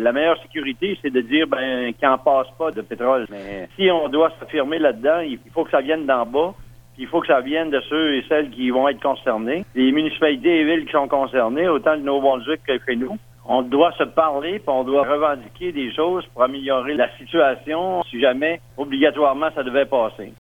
La meilleure sécurité, c'est de dire ben qu'il n'en passe pas de pétrole. Mais si on doit s'affirmer là-dedans, il faut que ça vienne d'en bas. Puis il faut que ça vienne de ceux et celles qui vont être concernés. Les municipalités et villes qui sont concernées, autant de Nouveau-Brunswick que chez nous. On doit se parler, puis on doit revendiquer des choses pour améliorer la situation si jamais obligatoirement ça devait passer.